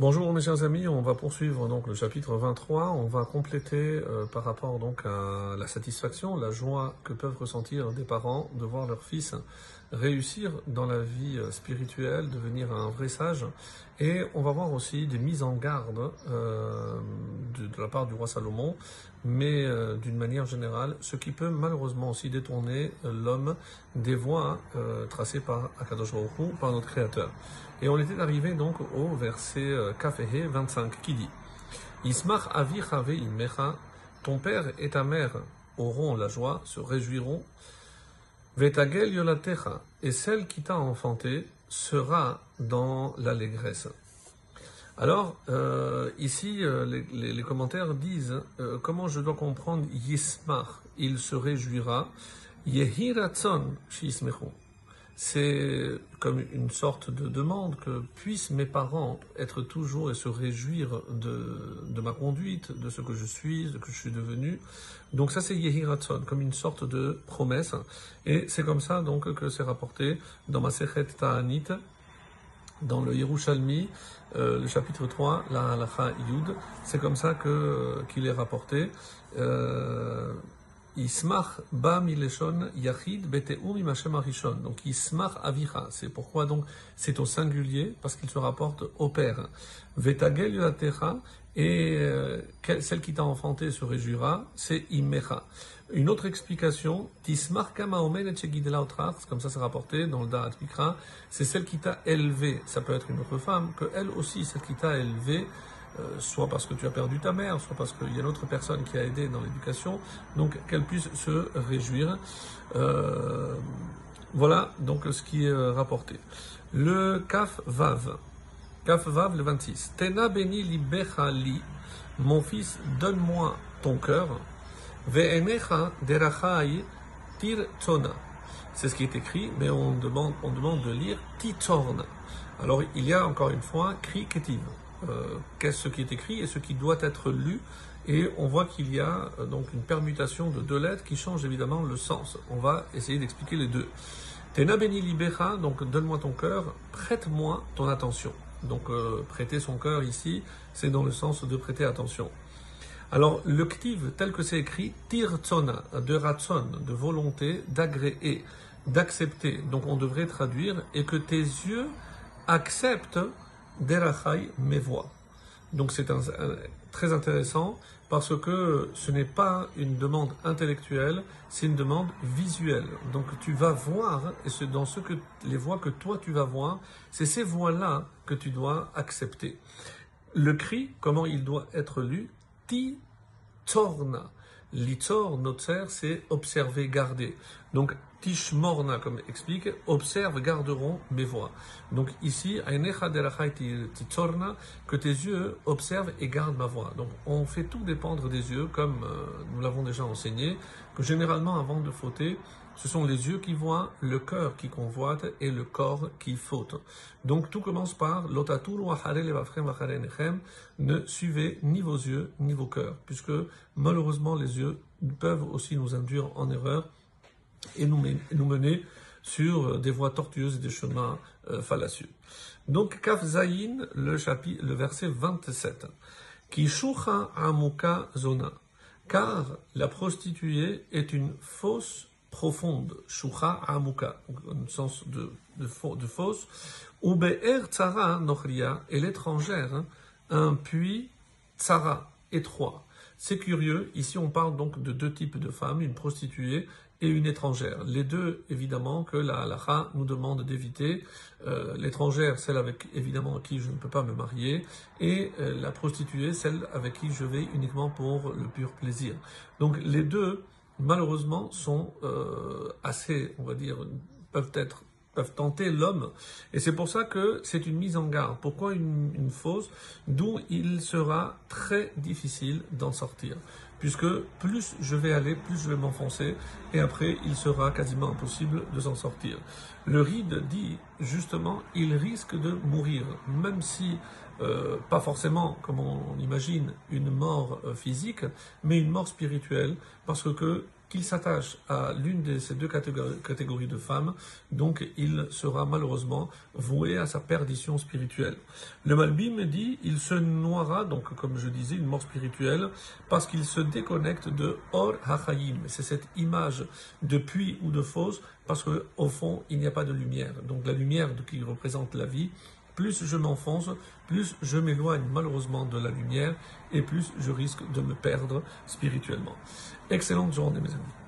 Bonjour mes chers amis, on va poursuivre donc le chapitre 23, on va compléter euh, par rapport donc à la satisfaction, la joie que peuvent ressentir des parents de voir leur fils réussir dans la vie euh, spirituelle, devenir un vrai sage. Et on va voir aussi des mises en garde euh, de, la part du roi Salomon, mais d'une manière générale, ce qui peut malheureusement aussi détourner l'homme des voies tracées par Akadosh Baruch par notre Créateur. Et on était arrivé donc au verset Kafehe 25 qui dit Ismach avi imecha, ton père et ta mère auront la joie, se réjouiront. Vetagel yolatecha, et celle qui t'a enfanté sera dans l'allégresse. Alors, euh, ici, euh, les, commentaires disent euh, comment je dois comprendre Yismar, il se réjouira, Yehiratzon c'est comme une sorte de demande que puissent mes parents être toujours et se réjouir de, de ma conduite, de ce que je suis, de ce que je suis devenu. Donc ça c'est Yehiratson, comme une sorte de promesse. Et c'est comme ça donc que c'est rapporté dans ma Sechet Ta'anit, dans le Yerushalmi, euh, le chapitre 3, la Halacha Yud. C'est comme ça que qu'il est rapporté. Euh, Ismach ba mileshon yachid beteum imachem arishon. Donc Ismach avicha. C'est pourquoi donc c'est au singulier parce qu'il se rapporte au père. Vetagel yatecha et euh, celle qui t'a enfanté se réjouira, c'est imecha. Une autre explication, Tismach kama omen et comme ça c'est rapporté dans le Da'at Mikra, c'est celle qui t'a élevé. Ça peut être une autre femme, que elle aussi, celle qui t'a élevé, soit parce que tu as perdu ta mère, soit parce qu'il y a une autre personne qui a aidé dans l'éducation, donc qu'elle puisse se réjouir. Euh, voilà donc ce qui est rapporté. Le Kaf Vav, Kaf Vav le 26. Tena beni li, mon fils, donne-moi ton cœur. Ve'enecha derachai tir. C'est ce qui est écrit, mais on demande, on demande de lire titorna. Alors il y a encore une fois cri ketiv euh, qu'est-ce qui est écrit et ce qui doit être lu. Et on voit qu'il y a euh, donc une permutation de deux lettres qui change évidemment le sens. On va essayer d'expliquer les deux. Tena beni libera, donc donne-moi ton cœur, prête-moi ton attention. Donc euh, prêter son cœur ici, c'est dans le sens de prêter attention. Alors le ktiv tel que c'est écrit, tirtsona, de ratson, de volonté, d'agréer, d'accepter. Donc on devrait traduire et que tes yeux acceptent Derachai voix. Donc c'est très intéressant parce que ce n'est pas une demande intellectuelle, c'est une demande visuelle. Donc tu vas voir, et dans ce que les voix que toi tu vas voir, c'est ces voix-là que tu dois accepter. Le cri, comment il doit être lu Ti torna. Litzor, notzer, c'est observer, garder. Donc, tishmorna, comme explique, observe, garderont mes voix. Donc ici, que tes yeux observent et gardent ma voix. Donc on fait tout dépendre des yeux, comme euh, nous l'avons déjà enseigné, que généralement avant de fauter, ce sont les yeux qui voient, le cœur qui convoite et le corps qui faute. Donc tout commence par ne suivez ni vos yeux ni vos cœurs, puisque malheureusement les yeux peuvent aussi nous induire en erreur et nous, mener sur des voies tortueuses et des chemins euh, fallacieux. Donc Kaf Zayin, le le verset 27. Kishucha amuka zona. Car la prostituée est une fausse profonde, shucha amuka, sens de, de, de fausse, ou be'er tsara nochria, et l'étrangère, hein, un puits tsara, étroit. C'est curieux, ici on parle donc de deux types de femmes, une prostituée et une étrangère. Les deux, évidemment, que la halakha nous demande d'éviter. Euh, l'étrangère, celle avec évidemment à qui je ne peux pas me marier, et euh, la prostituée, celle avec qui je vais uniquement pour le pur plaisir. Donc les deux malheureusement, sont euh, assez, on va dire, peuvent être peuvent tenter l'homme. Et c'est pour ça que c'est une mise en garde. Pourquoi une, une fausse D'où il sera très difficile d'en sortir. Puisque plus je vais aller, plus je vais m'enfoncer, et après il sera quasiment impossible de s'en sortir. Le ride dit justement, il risque de mourir, même si euh, pas forcément, comme on imagine, une mort euh, physique, mais une mort spirituelle, parce que qu'il s'attache à l'une de ces deux catégories de femmes, donc il sera malheureusement voué à sa perdition spirituelle. Le Malbim dit il se noiera, donc comme je disais, une mort spirituelle, parce qu'il se déconnecte de Or HaChaim. C'est cette image de puits ou de fosse, parce qu'au fond, il n'y a pas de lumière. Donc la lumière qui représente la vie, plus je m'enfonce, plus je m'éloigne malheureusement de la lumière et plus je risque de me perdre spirituellement. Excellente journée mes amis.